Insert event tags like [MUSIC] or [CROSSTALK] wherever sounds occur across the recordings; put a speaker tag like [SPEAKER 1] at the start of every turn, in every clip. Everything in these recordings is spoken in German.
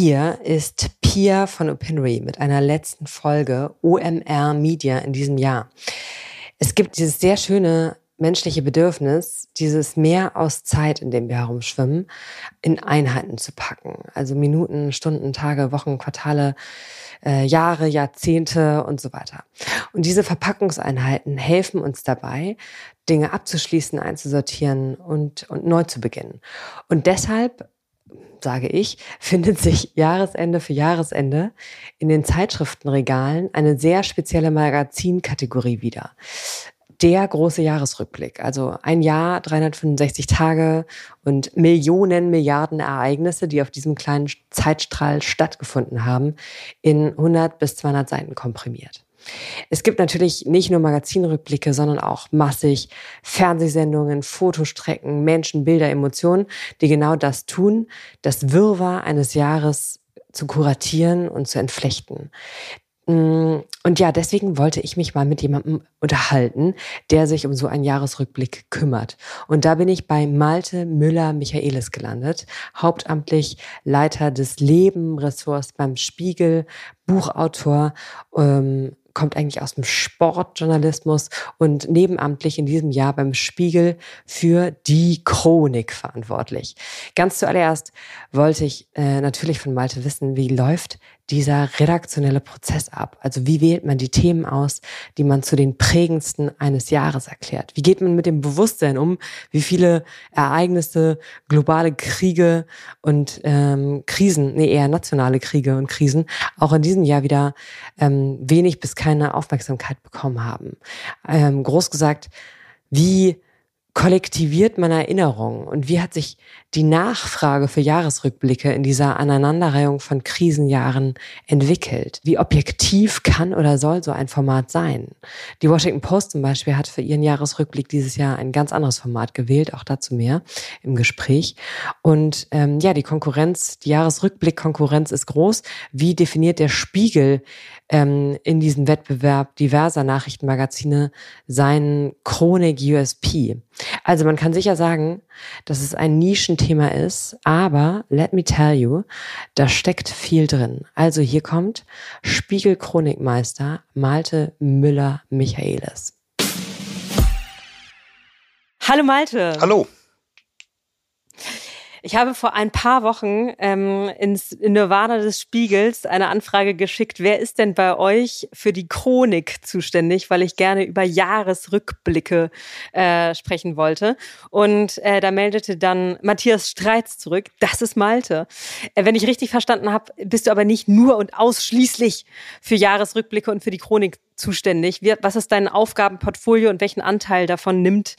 [SPEAKER 1] Hier ist Pia von Opinory mit einer letzten Folge OMR Media in diesem Jahr. Es gibt dieses sehr schöne menschliche Bedürfnis, dieses Mehr aus Zeit, in dem wir herumschwimmen, in Einheiten zu packen. Also Minuten, Stunden, Tage, Wochen, Quartale, äh, Jahre, Jahrzehnte und so weiter. Und diese Verpackungseinheiten helfen uns dabei, Dinge abzuschließen, einzusortieren und, und neu zu beginnen. Und deshalb sage ich, findet sich Jahresende für Jahresende in den Zeitschriftenregalen eine sehr spezielle Magazinkategorie wieder. Der große Jahresrückblick, also ein Jahr, 365 Tage und Millionen, Milliarden Ereignisse, die auf diesem kleinen Zeitstrahl stattgefunden haben, in 100 bis 200 Seiten komprimiert. Es gibt natürlich nicht nur Magazinrückblicke, sondern auch massig Fernsehsendungen, Fotostrecken, Menschen, Bilder, Emotionen, die genau das tun, das Wirrwarr eines Jahres zu kuratieren und zu entflechten. Mm, und ja, deswegen wollte ich mich mal mit jemandem unterhalten, der sich um so einen Jahresrückblick kümmert. Und da bin ich bei Malte Müller-Michaelis gelandet, hauptamtlich Leiter des Leben-Ressorts beim Spiegel, Buchautor, ähm, kommt eigentlich aus dem Sportjournalismus und nebenamtlich in diesem Jahr beim Spiegel für die Chronik verantwortlich. Ganz zuallererst wollte ich äh, natürlich von Malte wissen, wie läuft dieser redaktionelle Prozess ab? Also wie wählt man die Themen aus, die man zu den prägendsten eines Jahres erklärt? Wie geht man mit dem Bewusstsein um, wie viele Ereignisse, globale Kriege und ähm, Krisen, nee, eher nationale Kriege und Krisen auch in diesem Jahr wieder ähm, wenig bis keine Aufmerksamkeit bekommen haben? Ähm, groß gesagt, wie kollektiviert man Erinnerungen und wie hat sich die Nachfrage für Jahresrückblicke in dieser Aneinanderreihung von Krisenjahren entwickelt? Wie objektiv kann oder soll so ein Format sein? Die Washington Post zum Beispiel hat für ihren Jahresrückblick dieses Jahr ein ganz anderes Format gewählt, auch dazu mehr im Gespräch. Und ähm, ja, die Konkurrenz, die Jahresrückblick-Konkurrenz ist groß. Wie definiert der Spiegel ähm, in diesem Wettbewerb diverser Nachrichtenmagazine seinen Chronik USP? Also man kann sicher sagen, dass es ein Nischenthema ist, aber let me tell you, da steckt viel drin. Also hier kommt Spiegel-Chronikmeister Malte Müller-Michaelis. Hallo Malte.
[SPEAKER 2] Hallo.
[SPEAKER 1] Ich habe vor ein paar Wochen ähm, ins Nirvana des Spiegels eine Anfrage geschickt, wer ist denn bei euch für die Chronik zuständig, weil ich gerne über Jahresrückblicke äh, sprechen wollte. Und äh, da meldete dann Matthias Streitz zurück, das ist Malte. Äh, wenn ich richtig verstanden habe, bist du aber nicht nur und ausschließlich für Jahresrückblicke und für die Chronik zuständig. Wie, was ist dein Aufgabenportfolio und welchen Anteil davon nimmt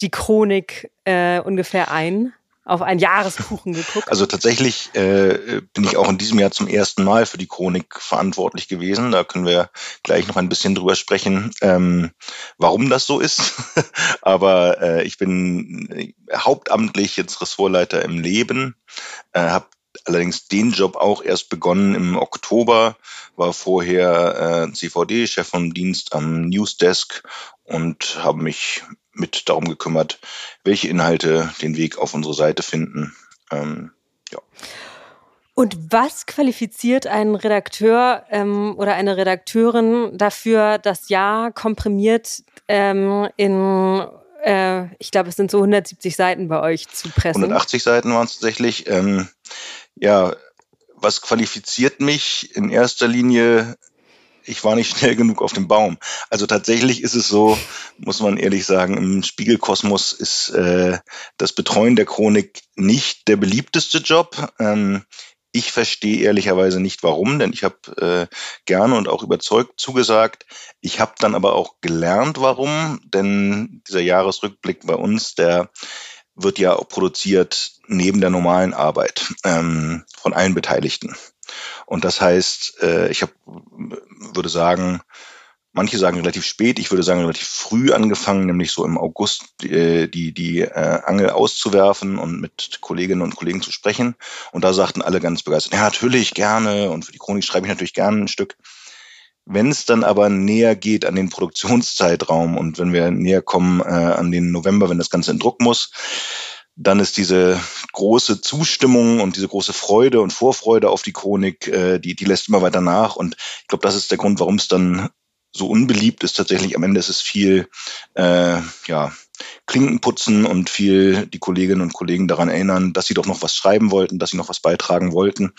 [SPEAKER 1] die Chronik äh, ungefähr ein? Auf einen Jahreskuchen geguckt?
[SPEAKER 2] Also tatsächlich äh, bin ich auch in diesem Jahr zum ersten Mal für die Chronik verantwortlich gewesen. Da können wir gleich noch ein bisschen drüber sprechen, ähm, warum das so ist. [LAUGHS] Aber äh, ich bin hauptamtlich jetzt Ressortleiter im Leben, äh, habe allerdings den Job auch erst begonnen im Oktober, war vorher äh, CVD, Chef vom Dienst am Newsdesk und habe mich mit darum gekümmert, welche Inhalte den Weg auf unsere Seite finden. Ähm, ja.
[SPEAKER 1] Und was qualifiziert einen Redakteur ähm, oder eine Redakteurin dafür, das Jahr komprimiert ähm, in, äh, ich glaube, es sind so 170 Seiten bei euch zu pressen?
[SPEAKER 2] 180 Seiten waren es tatsächlich. Ähm, ja, was qualifiziert mich in erster Linie ich war nicht [LAUGHS] schnell genug auf dem Baum. Also tatsächlich ist es so, muss man ehrlich sagen, im Spiegelkosmos ist äh, das Betreuen der Chronik nicht der beliebteste Job. Ähm, ich verstehe ehrlicherweise nicht warum, denn ich habe äh, gerne und auch überzeugt zugesagt. Ich habe dann aber auch gelernt, warum, denn dieser Jahresrückblick bei uns, der wird ja auch produziert neben der normalen Arbeit ähm, von allen Beteiligten. Und das heißt, äh, ich hab, würde sagen, manche sagen relativ spät, ich würde sagen relativ früh angefangen, nämlich so im August äh, die, die äh, Angel auszuwerfen und mit Kolleginnen und Kollegen zu sprechen. Und da sagten alle ganz begeistert, ja, natürlich gerne und für die Chronik schreibe ich natürlich gerne ein Stück. Wenn es dann aber näher geht an den Produktionszeitraum und wenn wir näher kommen äh, an den November, wenn das Ganze in Druck muss, dann ist diese große Zustimmung und diese große Freude und Vorfreude auf die Chronik, äh, die, die lässt immer weiter nach. Und ich glaube, das ist der Grund, warum es dann so unbeliebt ist. Tatsächlich am Ende ist es viel, äh, ja, Klinken putzen und viel die Kolleginnen und Kollegen daran erinnern, dass sie doch noch was schreiben wollten, dass sie noch was beitragen wollten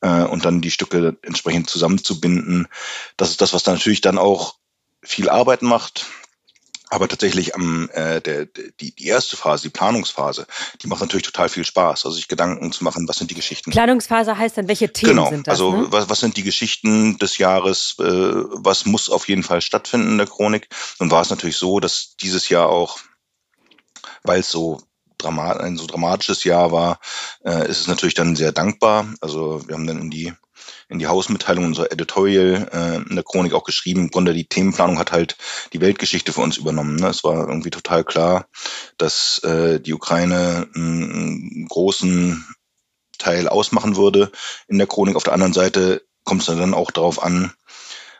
[SPEAKER 2] äh, und dann die Stücke entsprechend zusammenzubinden. Das ist das, was dann natürlich dann auch viel Arbeit macht. Aber tatsächlich am äh, der, die, die erste Phase, die Planungsphase, die macht natürlich total viel Spaß. Also sich Gedanken zu machen, was sind die Geschichten.
[SPEAKER 3] Planungsphase heißt dann, welche Themen
[SPEAKER 2] genau,
[SPEAKER 3] sind das?
[SPEAKER 2] Also
[SPEAKER 3] ne?
[SPEAKER 2] was, was sind die Geschichten des Jahres, äh, was muss auf jeden Fall stattfinden in der Chronik? Nun war es natürlich so, dass dieses Jahr auch, weil es so ein so dramatisches Jahr war, äh, ist es natürlich dann sehr dankbar. Also wir haben dann in die in die Hausmitteilung, unser Editorial äh, in der Chronik auch geschrieben. Im Grunde die Themenplanung hat halt die Weltgeschichte für uns übernommen. Ne? Es war irgendwie total klar, dass äh, die Ukraine einen großen Teil ausmachen würde in der Chronik. Auf der anderen Seite kommt es dann auch darauf an,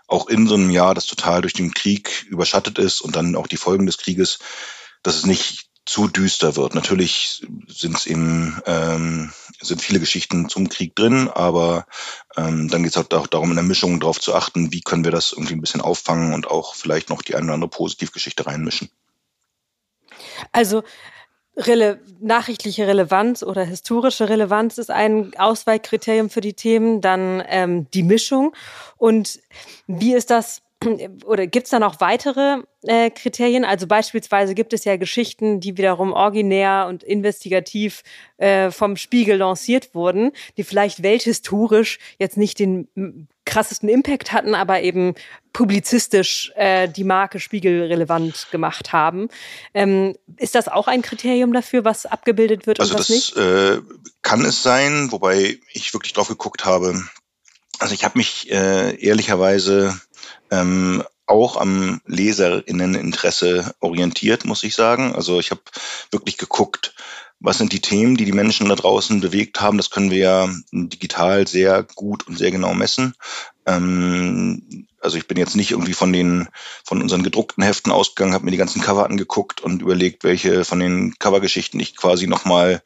[SPEAKER 2] auch in so einem Jahr, das total durch den Krieg überschattet ist und dann auch die Folgen des Krieges, dass es nicht zu düster wird. Natürlich sind es eben ähm, sind viele Geschichten zum Krieg drin, aber ähm, dann geht es auch darum, in der Mischung darauf zu achten, wie können wir das irgendwie ein bisschen auffangen und auch vielleicht noch die eine oder andere Positivgeschichte reinmischen.
[SPEAKER 3] Also Rele nachrichtliche Relevanz oder historische Relevanz ist ein Ausweichkriterium für die Themen, dann ähm, die Mischung. Und wie ist das [CLEARS THROAT] oder gibt es da noch weitere äh, Kriterien? Also beispielsweise gibt es ja Geschichten, die wiederum originär und investigativ äh, vom Spiegel lanciert wurden, die vielleicht welthistorisch jetzt nicht den krassesten Impact hatten, aber eben publizistisch äh, die Marke Spiegel relevant gemacht haben. Ähm, ist das auch ein Kriterium dafür, was abgebildet wird
[SPEAKER 2] also
[SPEAKER 3] und was
[SPEAKER 2] das,
[SPEAKER 3] nicht?
[SPEAKER 2] Äh, kann es sein, wobei ich wirklich drauf geguckt habe. Also ich habe mich äh, ehrlicherweise ähm, auch am Leserinneninteresse orientiert, muss ich sagen. Also ich habe wirklich geguckt, was sind die Themen, die die Menschen da draußen bewegt haben. Das können wir ja digital sehr gut und sehr genau messen. Ähm, also ich bin jetzt nicht irgendwie von den von unseren gedruckten Heften ausgegangen, habe mir die ganzen Cover angeguckt und überlegt, welche von den Covergeschichten ich quasi nochmal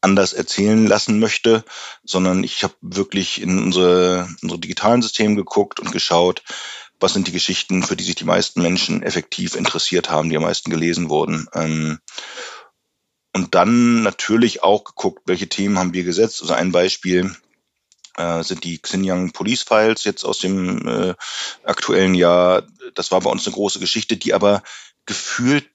[SPEAKER 2] anders erzählen lassen möchte, sondern ich habe wirklich in unsere, unsere digitalen Systeme geguckt und geschaut, was sind die Geschichten, für die sich die meisten Menschen effektiv interessiert haben, die am meisten gelesen wurden. Ähm, und dann natürlich auch geguckt, welche Themen haben wir gesetzt. Also ein Beispiel äh, sind die Xinjiang Police Files jetzt aus dem äh, aktuellen Jahr. Das war bei uns eine große Geschichte, die aber gefühlt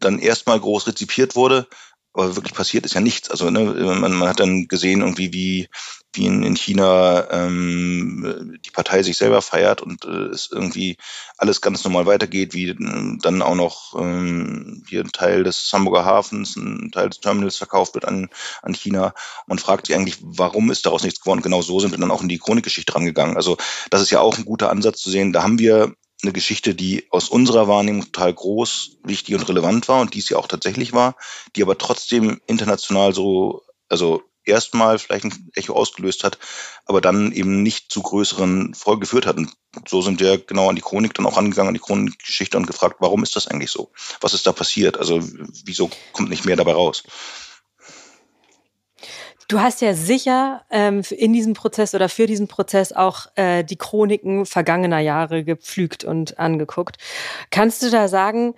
[SPEAKER 2] dann erstmal groß rezipiert wurde, aber wirklich passiert ist ja nichts. Also ne, man, man hat dann gesehen, irgendwie wie, wie in, in China ähm, die Partei sich selber feiert und äh, es irgendwie alles ganz normal weitergeht, wie dann auch noch ähm, hier ein Teil des Hamburger Hafens, ein Teil des Terminals verkauft wird an, an China. Man fragt sich eigentlich, warum ist daraus nichts geworden? Genau so sind wir dann auch in die Chronikgeschichte rangegangen. Also das ist ja auch ein guter Ansatz zu sehen. Da haben wir eine Geschichte, die aus unserer Wahrnehmung total groß, wichtig und relevant war und dies ja auch tatsächlich war, die aber trotzdem international so, also erstmal vielleicht ein Echo ausgelöst hat, aber dann eben nicht zu größeren Folgen geführt hat. Und so sind wir genau an die Chronik dann auch angegangen, an die Chronikgeschichte und gefragt, warum ist das eigentlich so? Was ist da passiert? Also wieso kommt nicht mehr dabei raus?
[SPEAKER 3] Du hast ja sicher ähm, in diesem Prozess oder für diesen Prozess auch äh, die Chroniken vergangener Jahre gepflügt und angeguckt. Kannst du da sagen,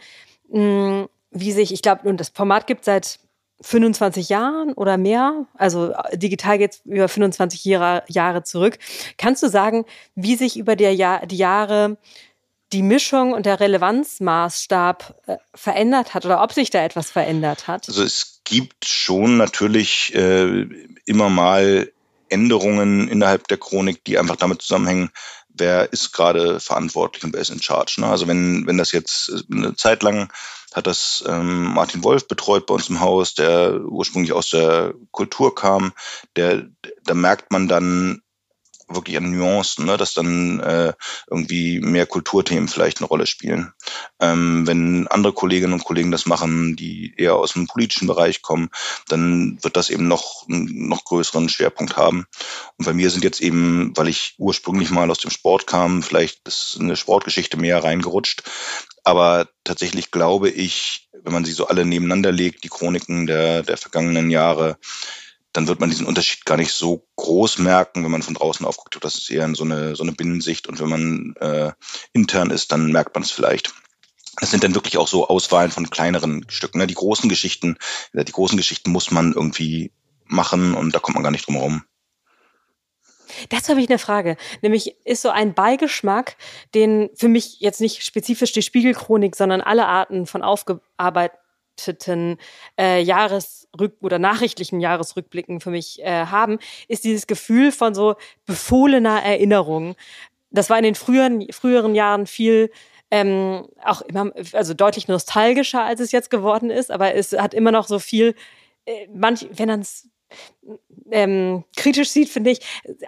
[SPEAKER 3] mh, hm, wie sich, ich glaube, und das Format gibt seit 25 Jahren oder mehr, also äh, digital geht es über 25 Jahre, Jahre zurück. Kannst du sagen, wie sich über der Jahr, die Jahre die Mischung und der Relevanzmaßstab äh, verändert hat oder ob sich da etwas verändert hat?
[SPEAKER 2] Also es gibt schon natürlich äh, immer mal Änderungen innerhalb der Chronik, die einfach damit zusammenhängen, wer ist gerade verantwortlich und wer ist in charge. Ne? Also wenn, wenn das jetzt äh, eine Zeit lang hat das ähm, Martin Wolf betreut bei uns im Haus, der ursprünglich aus der Kultur kam, der, da merkt man dann, wirklich an Nuancen, ne, dass dann äh, irgendwie mehr Kulturthemen vielleicht eine Rolle spielen. Ähm, wenn andere Kolleginnen und Kollegen das machen, die eher aus dem politischen Bereich kommen, dann wird das eben noch noch größeren Schwerpunkt haben. Und bei mir sind jetzt eben, weil ich ursprünglich mal aus dem Sport kam, vielleicht ist eine Sportgeschichte mehr reingerutscht. Aber tatsächlich glaube ich, wenn man sie so alle nebeneinander legt, die Chroniken der, der vergangenen Jahre, dann wird man diesen Unterschied gar nicht so groß merken, wenn man von draußen aufguckt. Das ist eher so eine, so eine Binnensicht. Und wenn man äh, intern ist, dann merkt man es vielleicht. Das sind dann wirklich auch so Auswahlen von kleineren Stücken. Ne? Die großen Geschichten, die großen Geschichten muss man irgendwie machen und da kommt man gar nicht drum herum.
[SPEAKER 3] Dazu habe ich eine Frage. Nämlich ist so ein Beigeschmack, den für mich jetzt nicht spezifisch die Spiegelchronik, sondern alle Arten von aufgearbeiteten äh, Jahresrück- oder nachrichtlichen Jahresrückblicken für mich äh, haben, ist dieses Gefühl von so befohlener Erinnerung. Das war in den früheren, früheren Jahren viel ähm, auch immer, also deutlich nostalgischer, als es jetzt geworden ist, aber es hat immer noch so viel, äh, manch, wenn man es ähm, kritisch sieht, finde ich,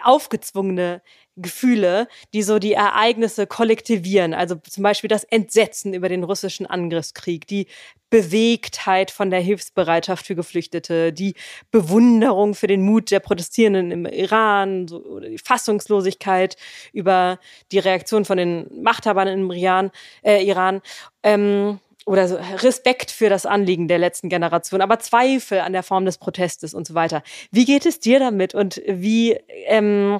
[SPEAKER 3] aufgezwungene Gefühle, die so die Ereignisse kollektivieren. Also zum Beispiel das Entsetzen über den russischen Angriffskrieg, die Bewegtheit von der Hilfsbereitschaft für Geflüchtete, die Bewunderung für den Mut der Protestierenden im Iran, so, oder die Fassungslosigkeit über die Reaktion von den Machthabern im Iran. Äh, Iran ähm, oder so Respekt für das Anliegen der letzten Generation, aber Zweifel an der Form des Protestes und so weiter. Wie geht es dir damit und wie, ähm,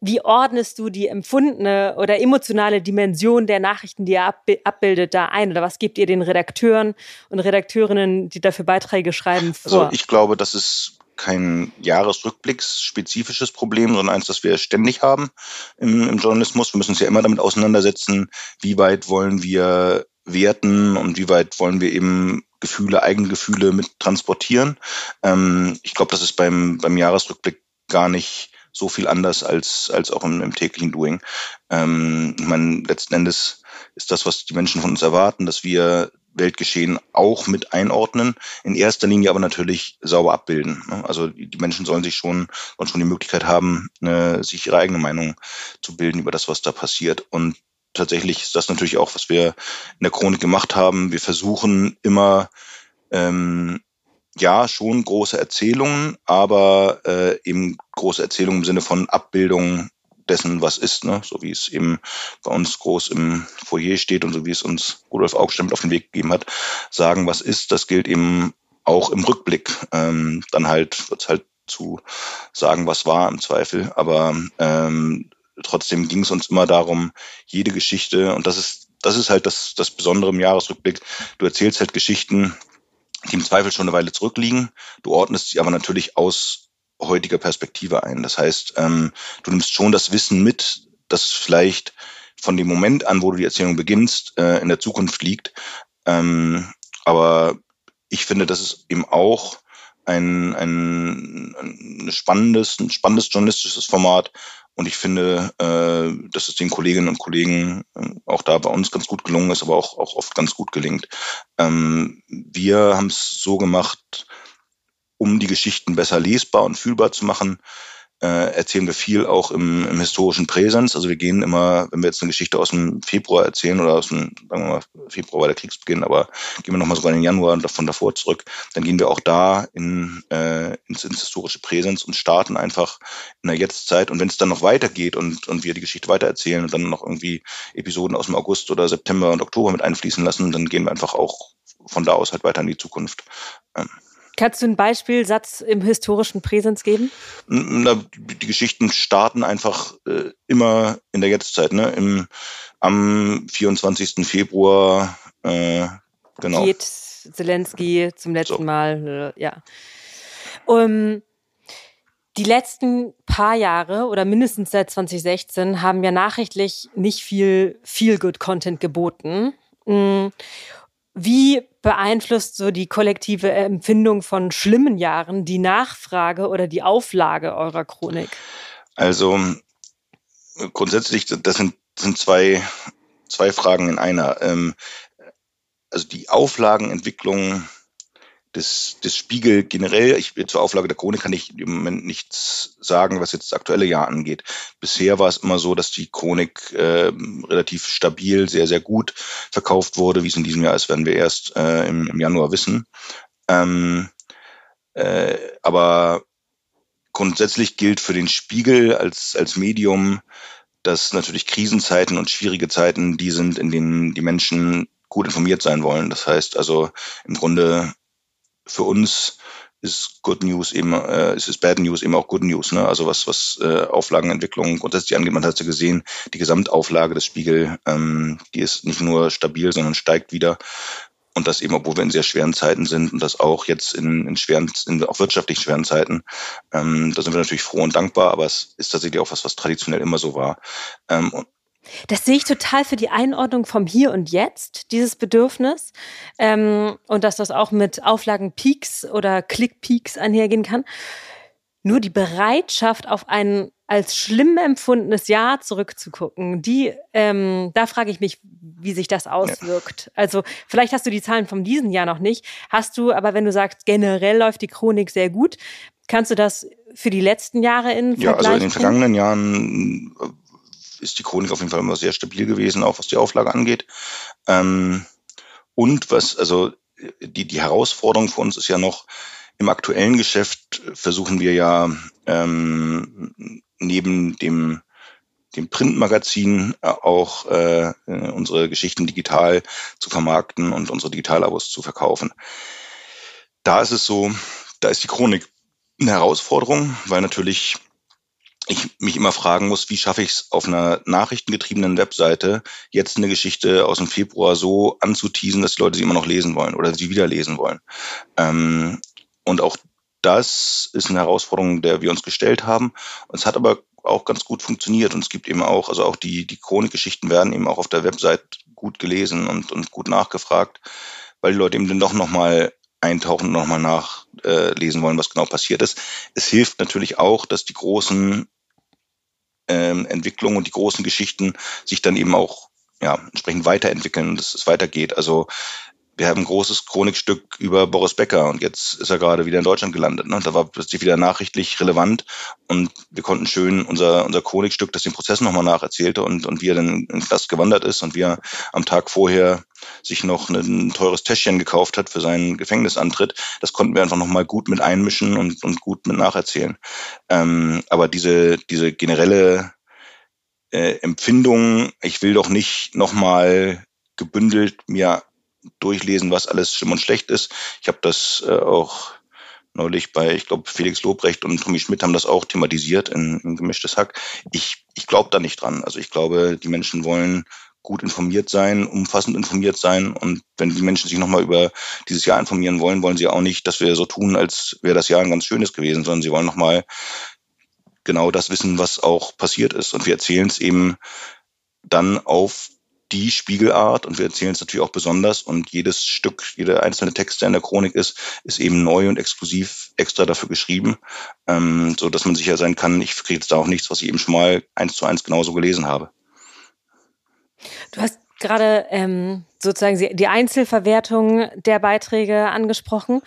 [SPEAKER 3] wie ordnest du die empfundene oder emotionale Dimension der Nachrichten, die ihr abbildet, da ein? Oder was gebt ihr den Redakteuren und Redakteurinnen, die dafür Beiträge schreiben,
[SPEAKER 2] vor? Also ich glaube, das ist kein Jahresrückblicksspezifisches Problem, sondern eins, das wir ständig haben im, im Journalismus. Wir müssen uns ja immer damit auseinandersetzen, wie weit wollen wir werten und wie weit wollen wir eben Gefühle, Eigengefühle mit transportieren. Ähm, ich glaube, das ist beim, beim Jahresrückblick gar nicht so viel anders als, als auch im, im täglichen Doing. Ähm, ich meine, letzten Endes ist das, was die Menschen von uns erwarten, dass wir Weltgeschehen auch mit einordnen, in erster Linie aber natürlich sauber abbilden. Ne? Also die Menschen sollen sich schon, sollen schon die Möglichkeit haben, sich ihre eigene Meinung zu bilden über das, was da passiert. Und tatsächlich ist das natürlich auch, was wir in der Chronik gemacht haben. Wir versuchen immer, ähm, ja, schon große Erzählungen, aber äh, eben große Erzählungen im Sinne von Abbildung dessen, was ist, ne? so wie es eben bei uns groß im Foyer steht und so wie es uns Rudolf Augstein mit auf den Weg gegeben hat, sagen, was ist, das gilt eben auch im Rückblick. Ähm, dann halt wird es halt zu sagen, was war im Zweifel, aber ähm, trotzdem ging es uns immer darum, jede Geschichte, und das ist, das ist halt das, das Besondere im Jahresrückblick, du erzählst halt Geschichten, die im Zweifel schon eine Weile zurückliegen, du ordnest sie aber natürlich aus heutiger Perspektive ein. Das heißt, ähm, du nimmst schon das Wissen mit, das vielleicht von dem Moment an, wo du die Erzählung beginnst, äh, in der Zukunft liegt. Ähm, aber ich finde, das ist eben auch ein, ein, ein spannendes, ein spannendes journalistisches Format, und ich finde, äh, dass es den Kolleginnen und Kollegen äh, auch da bei uns ganz gut gelungen ist, aber auch, auch oft ganz gut gelingt. Ähm, wir haben es so gemacht, um die Geschichten besser lesbar und fühlbar zu machen, äh, erzählen wir viel auch im, im historischen Präsens. Also wir gehen immer, wenn wir jetzt eine Geschichte aus dem Februar erzählen oder aus dem, sagen wir mal, Februar war der Kriegsbeginn, aber gehen wir nochmal sogar in den Januar und davon davor zurück, dann gehen wir auch da in, äh, ins, ins historische Präsens und starten einfach in der Jetztzeit. Und wenn es dann noch weitergeht und, und wir die Geschichte weitererzählen und dann noch irgendwie Episoden aus dem August oder September und Oktober mit einfließen lassen, dann gehen wir einfach auch von da aus halt weiter in die Zukunft. Ähm.
[SPEAKER 3] Kannst du einen Beispielsatz im historischen Präsens geben?
[SPEAKER 2] Na, die Geschichten starten einfach äh, immer in der Jetztzeit. Ne? Im, am 24. Februar, äh, genau.
[SPEAKER 3] Geht Zelensky zum letzten so. Mal, äh, ja. Um, die letzten paar Jahre oder mindestens seit 2016 haben wir nachrichtlich nicht viel Feel-Good-Content geboten. Mm. Wie beeinflusst so die kollektive Empfindung von schlimmen Jahren die Nachfrage oder die Auflage eurer Chronik?
[SPEAKER 2] Also grundsätzlich, das sind, sind zwei, zwei Fragen in einer. Ähm, also die Auflagenentwicklung des, des Spiegel generell, ich zur Auflage der Chronik kann ich im Moment nichts sagen, was jetzt das aktuelle Jahr angeht. Bisher war es immer so, dass die Chronik äh, relativ stabil, sehr, sehr gut verkauft wurde. Wie es in diesem Jahr ist, werden wir erst äh, im, im Januar wissen. Ähm, äh, aber grundsätzlich gilt für den Spiegel als, als Medium, dass natürlich Krisenzeiten und schwierige Zeiten die sind, in denen die Menschen gut informiert sein wollen. Das heißt also im Grunde für uns ist Good News eben, äh, ist, ist Bad News eben auch Good News. Ne? Also was, was äh, Auflagenentwicklung grundsätzlich angeht, man hat ja gesehen, die Gesamtauflage des Spiegel, ähm, die ist nicht nur stabil, sondern steigt wieder. Und das eben, obwohl wir in sehr schweren Zeiten sind und das auch jetzt in, in schweren, in auch wirtschaftlich schweren Zeiten. Ähm, da sind wir natürlich froh und dankbar, aber es ist tatsächlich auch was, was traditionell immer so war. Ähm, und
[SPEAKER 3] das sehe ich total für die Einordnung vom Hier und Jetzt, dieses Bedürfnis. Ähm, und dass das auch mit Auflagenpeaks oder Clickpeaks einhergehen kann. Nur die Bereitschaft, auf ein als schlimm empfundenes Jahr zurückzugucken, die, ähm, da frage ich mich, wie sich das auswirkt. Ja. Also vielleicht hast du die Zahlen von diesem Jahr noch nicht, hast du, aber wenn du sagst, generell läuft die Chronik sehr gut, kannst du das für die letzten Jahre in
[SPEAKER 2] Ja, also in den vergangenen Jahren ist die Chronik auf jeden Fall immer sehr stabil gewesen, auch was die Auflage angeht. Ähm, und was, also die, die Herausforderung für uns ist ja noch, im aktuellen Geschäft versuchen wir ja ähm, neben dem, dem Printmagazin auch äh, unsere Geschichten digital zu vermarkten und unsere Digitalabos zu verkaufen. Da ist es so, da ist die Chronik eine Herausforderung, weil natürlich ich mich immer fragen muss, wie schaffe ich es auf einer nachrichtengetriebenen Webseite jetzt eine Geschichte aus dem Februar so anzuteasen, dass die Leute sie immer noch lesen wollen oder sie wieder lesen wollen. Ähm, und auch das ist eine Herausforderung, der wir uns gestellt haben. Es hat aber auch ganz gut funktioniert. Und es gibt eben auch, also auch die, die Chronikgeschichten werden eben auch auf der Website gut gelesen und, und gut nachgefragt, weil die Leute eben dann doch nochmal eintauchen und nochmal nachlesen äh, wollen, was genau passiert ist. Es hilft natürlich auch, dass die großen ähm, Entwicklungen und die großen Geschichten sich dann eben auch ja, entsprechend weiterentwickeln, dass es weitergeht. Also wir haben ein großes Chronikstück über Boris Becker und jetzt ist er gerade wieder in Deutschland gelandet. Ne? Da war plötzlich wieder nachrichtlich relevant und wir konnten schön unser, unser Chronikstück, das den Prozess nochmal nacherzählte und, und wie er dann in Knast gewandert ist und wie er am Tag vorher sich noch ein teures Täschchen gekauft hat für seinen Gefängnisantritt. Das konnten wir einfach nochmal gut mit einmischen und, und gut mit nacherzählen. Ähm, aber diese, diese generelle äh, Empfindung, ich will doch nicht nochmal gebündelt mir durchlesen, was alles schlimm und schlecht ist. Ich habe das äh, auch neulich bei, ich glaube, Felix Lobrecht und Tommy Schmidt haben das auch thematisiert in, in Gemischtes Hack. Ich, ich glaube da nicht dran. Also ich glaube, die Menschen wollen gut informiert sein, umfassend informiert sein. Und wenn die Menschen sich nochmal über dieses Jahr informieren wollen, wollen sie auch nicht, dass wir so tun, als wäre das Jahr ein ganz schönes gewesen, sondern sie wollen nochmal genau das wissen, was auch passiert ist. Und wir erzählen es eben dann auf die Spiegelart und wir erzählen es natürlich auch besonders und jedes Stück, jeder einzelne Text, der in der Chronik ist, ist eben neu und exklusiv extra dafür geschrieben, ähm, so dass man sicher sein kann, ich kriege jetzt da auch nichts, was ich eben schon mal eins zu eins genauso gelesen habe.
[SPEAKER 3] Du hast gerade ähm, sozusagen die Einzelverwertung der Beiträge angesprochen.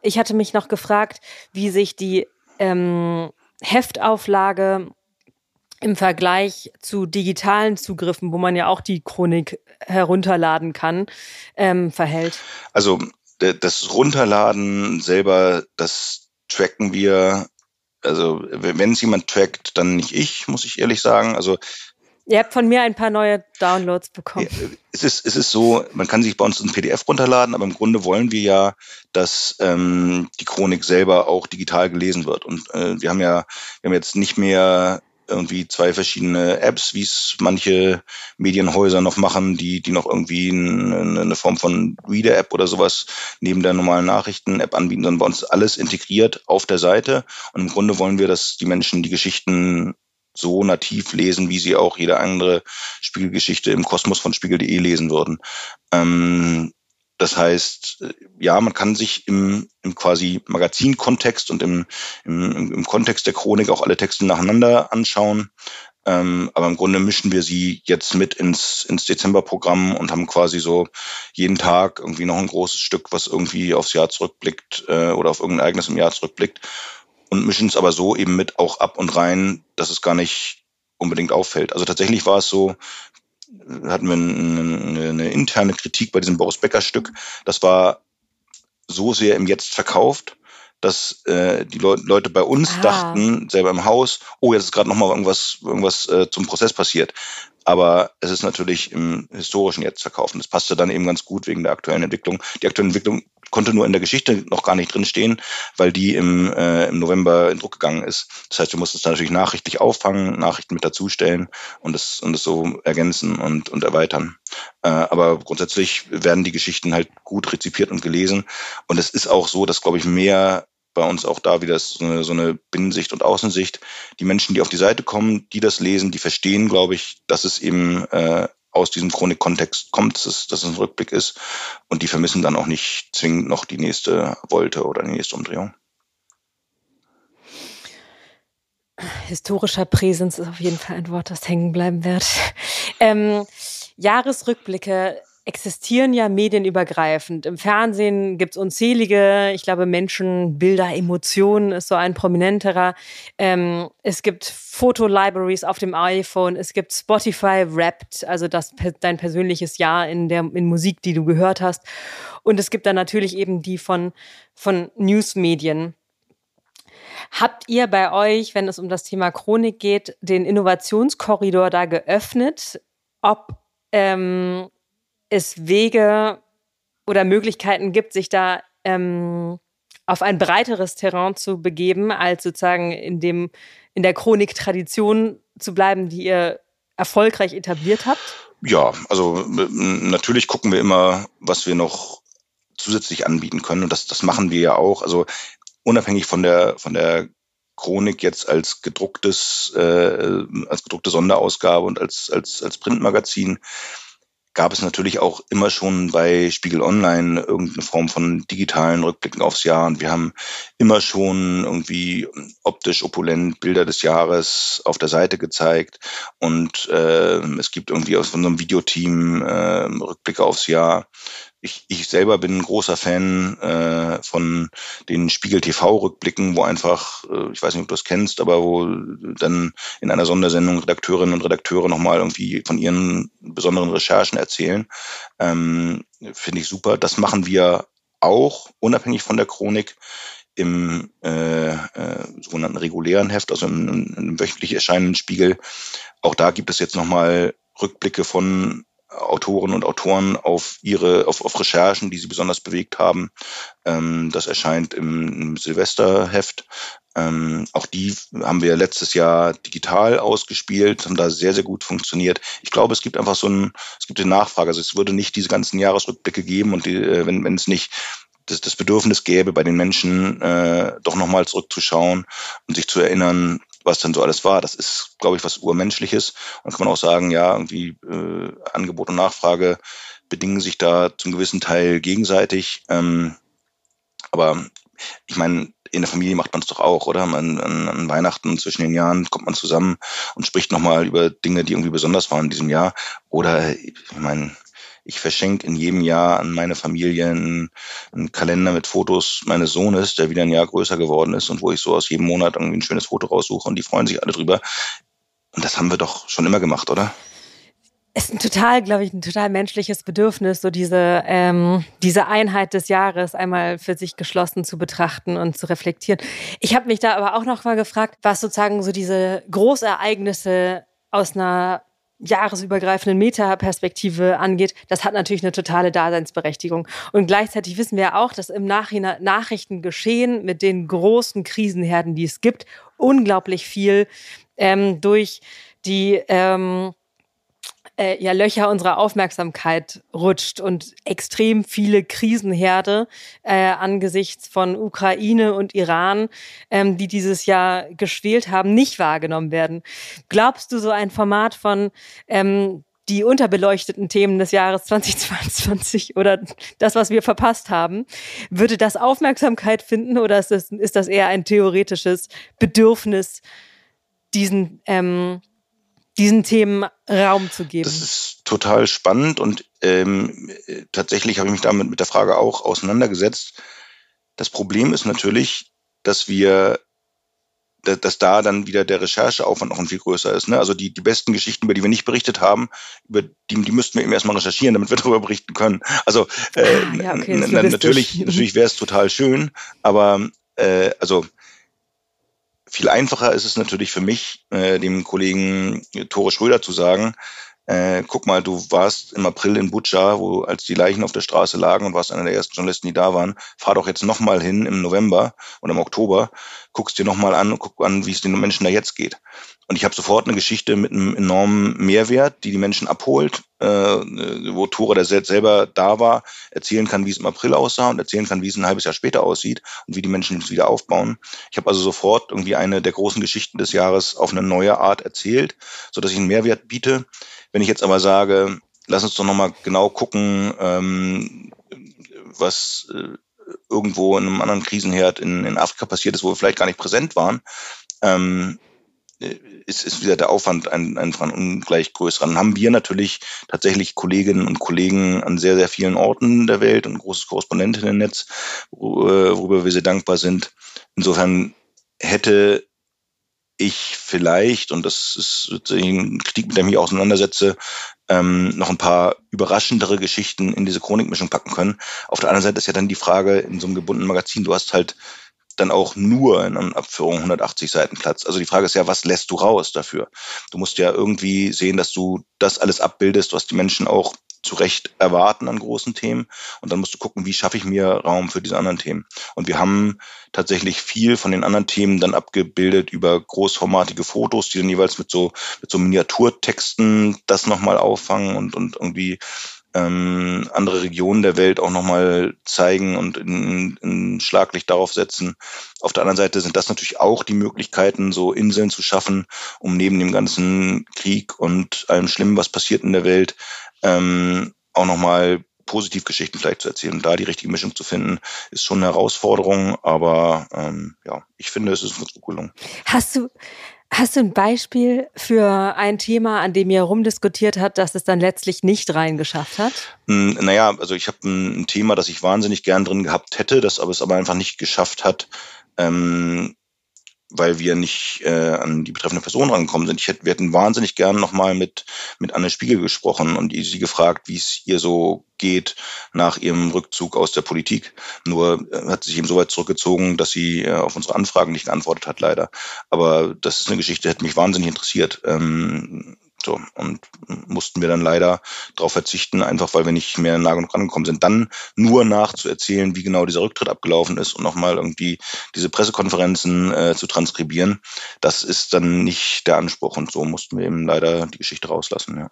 [SPEAKER 3] Ich hatte mich noch gefragt, wie sich die ähm, Heftauflage im Vergleich zu digitalen Zugriffen, wo man ja auch die Chronik herunterladen kann, ähm, verhält?
[SPEAKER 2] Also das Runterladen selber, das tracken wir. Also wenn es jemand trackt, dann nicht ich, muss ich ehrlich sagen. Also
[SPEAKER 3] Ihr habt von mir ein paar neue Downloads bekommen.
[SPEAKER 2] Es, ist, es ist so, man kann sich bei uns ein PDF runterladen, aber im Grunde wollen wir ja, dass ähm, die Chronik selber auch digital gelesen wird. Und äh, wir haben ja, wir haben jetzt nicht mehr irgendwie zwei verschiedene Apps, wie es manche Medienhäuser noch machen, die, die noch irgendwie eine, eine Form von Reader-App oder sowas neben der normalen Nachrichten-App anbieten, sondern bei uns alles integriert auf der Seite. Und im Grunde wollen wir, dass die Menschen die Geschichten so nativ lesen, wie sie auch jede andere Spiegelgeschichte im Kosmos von Spiegel.de lesen würden. Ähm, das heißt, ja, man kann sich im, im quasi Magazinkontext und im, im, im Kontext der Chronik auch alle Texte nacheinander anschauen. Ähm, aber im Grunde mischen wir sie jetzt mit ins, ins Dezemberprogramm und haben quasi so jeden Tag irgendwie noch ein großes Stück, was irgendwie aufs Jahr zurückblickt äh, oder auf irgendein Ereignis im Jahr zurückblickt und mischen es aber so eben mit auch ab und rein, dass es gar nicht unbedingt auffällt. Also tatsächlich war es so, hatten wir eine, eine interne Kritik bei diesem Boris Becker Stück. Das war so sehr im Jetzt verkauft, dass äh, die Le Leute bei uns ah. dachten, selber im Haus, oh, jetzt ist gerade nochmal irgendwas, irgendwas äh, zum Prozess passiert. Aber es ist natürlich im historischen Jetzt verkaufen. Das passte dann eben ganz gut wegen der aktuellen Entwicklung. Die aktuelle Entwicklung konnte nur in der Geschichte noch gar nicht drinstehen, weil die im, äh, im November in Druck gegangen ist. Das heißt, wir mussten es da natürlich nachrichtlich auffangen, Nachrichten mit dazustellen und es und das so ergänzen und, und erweitern. Äh, aber grundsätzlich werden die Geschichten halt gut rezipiert und gelesen. Und es ist auch so, dass, glaube ich, mehr bei uns auch da wieder so eine, so eine Binnensicht und Außensicht. Die Menschen, die auf die Seite kommen, die das lesen, die verstehen, glaube ich, dass es eben äh, aus diesem Chronik-Kontext kommt, dass es, dass es ein Rückblick ist. Und die vermissen dann auch nicht zwingend noch die nächste Wolte oder die nächste Umdrehung.
[SPEAKER 3] Historischer Präsens ist auf jeden Fall ein Wort, das hängen bleiben wird. [LAUGHS] Ähm, Jahresrückblicke existieren ja medienübergreifend. Im Fernsehen gibt es unzählige, ich glaube, Menschen, Bilder, Emotionen ist so ein prominenterer. Ähm, es gibt Fotolibraries auf dem iPhone, es gibt Spotify Wrapped, also das dein persönliches Jahr in der in Musik, die du gehört hast. Und es gibt dann natürlich eben die von, von Newsmedien. Habt ihr bei euch, wenn es um das Thema Chronik geht, den Innovationskorridor da geöffnet? Ob ähm, es Wege oder Möglichkeiten gibt, sich da ähm, auf ein breiteres Terrain zu begeben, als sozusagen in dem in der Chronik-Tradition zu bleiben, die ihr erfolgreich etabliert habt?
[SPEAKER 2] Ja, also natürlich gucken wir immer, was wir noch zusätzlich anbieten können und das, das machen wir ja auch. Also unabhängig von der von der Chronik jetzt als gedrucktes äh, als gedruckte Sonderausgabe und als als als Printmagazin gab es natürlich auch immer schon bei Spiegel Online irgendeine Form von digitalen Rückblicken aufs Jahr. Und wir haben immer schon irgendwie optisch opulent Bilder des Jahres auf der Seite gezeigt. Und äh, es gibt irgendwie aus unserem Videoteam äh, Rückblicke aufs Jahr ich, ich selber bin ein großer Fan äh, von den Spiegel TV-Rückblicken, wo einfach, äh, ich weiß nicht, ob du das kennst, aber wo dann in einer Sondersendung Redakteurinnen und Redakteure nochmal irgendwie von ihren besonderen Recherchen erzählen. Ähm, Finde ich super. Das machen wir auch, unabhängig von der Chronik, im äh, äh, sogenannten regulären Heft, also im, im wöchentlich erscheinenden Spiegel. Auch da gibt es jetzt nochmal Rückblicke von Autoren und Autoren auf ihre, auf, auf Recherchen, die sie besonders bewegt haben. Ähm, das erscheint im, im Silvesterheft. Ähm, auch die haben wir letztes Jahr digital ausgespielt, haben da sehr, sehr gut funktioniert. Ich glaube, es gibt einfach so ein, es gibt eine Nachfrage. Also es würde nicht diese ganzen Jahresrückblicke geben und die, äh, wenn, wenn es nicht das, das Bedürfnis gäbe, bei den Menschen äh, doch nochmal zurückzuschauen und sich zu erinnern, was denn so alles war. Das ist, glaube ich, was Urmenschliches. Und kann man auch sagen, ja, irgendwie äh, Angebot und Nachfrage bedingen sich da zum gewissen Teil gegenseitig. Ähm, aber ich meine, in der Familie macht man es doch auch, oder? Man, an, an Weihnachten zwischen den Jahren kommt man zusammen und spricht nochmal über Dinge, die irgendwie besonders waren in diesem Jahr. Oder ich meine, ich verschenke in jedem Jahr an meine Familie einen, einen, Kalender mit Fotos meines Sohnes, der wieder ein Jahr größer geworden ist und wo ich so aus jedem Monat irgendwie ein schönes Foto raussuche und die freuen sich alle drüber. Und das haben wir doch schon immer gemacht, oder?
[SPEAKER 3] ist ein total, glaube ich, ein total menschliches Bedürfnis, so diese, ähm, diese Einheit des Jahres einmal für sich geschlossen zu betrachten und zu reflektieren. Ich habe mich da aber auch noch mal gefragt, was sozusagen so diese Großereignisse aus einer jahresübergreifenden Metaperspektive angeht, das hat natürlich eine totale Daseinsberechtigung. Und gleichzeitig wissen wir auch, dass im Nachhinein Nachrichten geschehen mit den großen Krisenherden, die es gibt, unglaublich viel ähm, durch die ähm, äh, ja, Löcher unserer Aufmerksamkeit rutscht und extrem viele Krisenherde äh, angesichts von Ukraine und Iran, ähm, die dieses Jahr geschwelt haben, nicht wahrgenommen werden. Glaubst du, so ein Format von ähm, die unterbeleuchteten Themen des Jahres [LAUGHS] 2022 oder das, was wir verpasst haben, würde das Aufmerksamkeit finden oder ist das, ist das eher ein theoretisches Bedürfnis, diesen ähm, diesen Themen Raum zu geben.
[SPEAKER 2] Das ist total spannend und ähm, tatsächlich habe ich mich damit mit der Frage auch auseinandergesetzt. Das Problem ist natürlich, dass wir dass da dann wieder der Rechercheaufwand noch ein viel größer ist. Ne? Also die, die besten Geschichten, über die wir nicht berichtet haben, über die, die müssten wir eben erstmal recherchieren, damit wir [LAUGHS] darüber berichten können. Also äh, ja, okay, natürlich, natürlich wäre es total schön, aber äh, also viel einfacher ist es natürlich für mich, äh, dem Kollegen Tore Schröder zu sagen, äh, guck mal, du warst im April in Butscha, wo als die Leichen auf der Straße lagen und warst einer der ersten Journalisten, die da waren. Fahr doch jetzt nochmal hin im November oder im Oktober, guckst dir nochmal an und guck an, wie es den Menschen da jetzt geht. Und ich habe sofort eine Geschichte mit einem enormen Mehrwert, die die Menschen abholt, äh, wo Tore, der selber da war, erzählen kann, wie es im April aussah und erzählen kann, wie es ein halbes Jahr später aussieht und wie die Menschen es wieder aufbauen. Ich habe also sofort irgendwie eine der großen Geschichten des Jahres auf eine neue Art erzählt, so dass ich einen Mehrwert biete. Wenn ich jetzt aber sage, lass uns doch nochmal genau gucken, ähm, was äh, irgendwo in einem anderen Krisenherd in, in Afrika passiert ist, wo wir vielleicht gar nicht präsent waren, ähm, ist, ist wieder der Aufwand ein, einfach ungleich größer. Dann haben wir natürlich tatsächlich Kolleginnen und Kollegen an sehr, sehr vielen Orten der Welt und ein großes Korrespondentinnennetz, worüber wir sehr dankbar sind. Insofern hätte ich vielleicht, und das ist sozusagen ein Kritik, mit dem ich mich auseinandersetze, ähm, noch ein paar überraschendere Geschichten in diese Chronikmischung packen können. Auf der anderen Seite ist ja dann die Frage in so einem gebundenen Magazin, du hast halt dann auch nur in Abführung 180 Seiten Platz. Also die Frage ist ja, was lässt du raus dafür? Du musst ja irgendwie sehen, dass du das alles abbildest, was die Menschen auch zu Recht erwarten an großen Themen. Und dann musst du gucken, wie schaffe ich mir Raum für diese anderen Themen. Und wir haben tatsächlich viel von den anderen Themen dann abgebildet über großformatige Fotos, die dann jeweils mit so, mit so Miniaturtexten das nochmal auffangen und, und irgendwie ähm, andere Regionen der Welt auch nochmal zeigen und in, in Schlaglicht darauf setzen. Auf der anderen Seite sind das natürlich auch die Möglichkeiten, so Inseln zu schaffen, um neben dem ganzen Krieg und allem Schlimmen, was passiert in der Welt, ähm, auch nochmal Positivgeschichten vielleicht zu erzählen. Da die richtige Mischung zu finden, ist schon eine Herausforderung, aber ähm, ja, ich finde, es ist uns gut gelungen.
[SPEAKER 3] Hast du, Hast du ein Beispiel für ein Thema, an dem ihr rumdiskutiert habt, dass es dann letztlich nicht reingeschafft hat?
[SPEAKER 2] Hm, naja, also ich habe ein, Thema, das ich wahnsinnig gern drin gehabt hätte, das aber es aber einfach nicht geschafft hat, ähm, weil wir nicht äh, an die betreffende Person rangekommen sind. Ich hätte, wir hätten wahnsinnig gern nochmal mit, mit Anne Spiegel gesprochen und sie gefragt, wie es ihr so geht nach ihrem Rückzug aus der Politik. Nur äh, hat sie sich eben so weit zurückgezogen, dass sie äh, auf unsere Anfragen nicht geantwortet hat, leider. Aber das ist eine Geschichte, die hätte mich wahnsinnig interessiert. Ähm, so, und mussten wir dann leider darauf verzichten, einfach weil wir nicht mehr nah genug rangekommen sind. Dann nur nachzuerzählen, wie genau dieser Rücktritt abgelaufen ist und nochmal irgendwie diese Pressekonferenzen äh, zu transkribieren, das ist dann nicht der Anspruch. Und so mussten wir eben leider die Geschichte rauslassen, ja.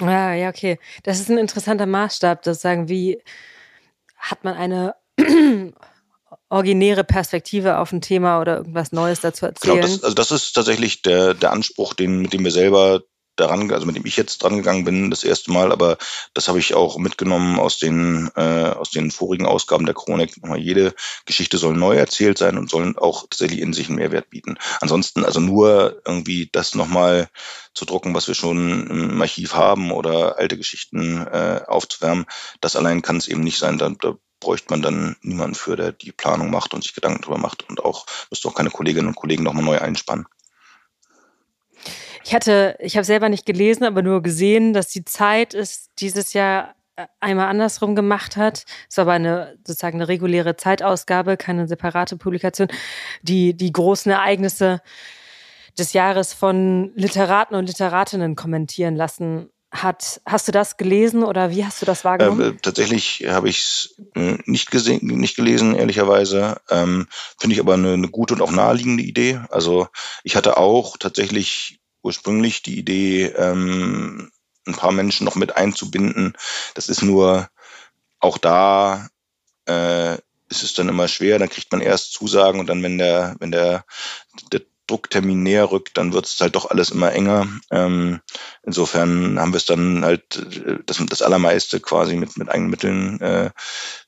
[SPEAKER 3] Ja, ja, okay. Das ist ein interessanter Maßstab, das sagen, wie hat man eine originäre Perspektive auf ein Thema oder irgendwas Neues dazu erzählen.
[SPEAKER 2] Genau, das, also das ist tatsächlich der, der Anspruch, den, mit dem wir selber daran, also mit dem ich jetzt dran gegangen bin, das erste Mal, aber das habe ich auch mitgenommen aus den, äh, aus den vorigen Ausgaben der Chronik. Jede Geschichte soll neu erzählt sein und soll auch tatsächlich in sich einen Mehrwert bieten. Ansonsten also nur irgendwie das nochmal zu drucken, was wir schon im Archiv haben oder alte Geschichten äh, aufzuwärmen, das allein kann es eben nicht sein. Da, da bräuchte man dann niemanden für, der die Planung macht und sich Gedanken darüber macht und auch müsste auch keine Kolleginnen und Kollegen nochmal neu einspannen.
[SPEAKER 3] Ich hatte, ich habe selber nicht gelesen, aber nur gesehen, dass die Zeit es dieses Jahr äh, einmal andersrum gemacht hat. Es war aber eine sozusagen eine reguläre Zeitausgabe, keine separate Publikation, die die großen Ereignisse des Jahres von Literaten und Literatinnen kommentieren lassen hat. Hast du das gelesen oder wie hast du das wahrgenommen?
[SPEAKER 2] Äh, tatsächlich habe ich es äh, nicht gesehen, nicht gelesen, ehrlicherweise. Ähm, Finde ich aber eine, eine gute und auch naheliegende Idee. Also ich hatte auch tatsächlich ursprünglich die Idee, ähm, ein paar Menschen noch mit einzubinden. Das ist nur auch da äh, ist es dann immer schwer. Dann kriegt man erst Zusagen und dann, wenn der, wenn der, der Drucktermin näher rückt, dann wird es halt doch alles immer enger. Ähm, insofern haben wir es dann halt äh, das, das allermeiste quasi mit, mit eigenen Mitteln äh,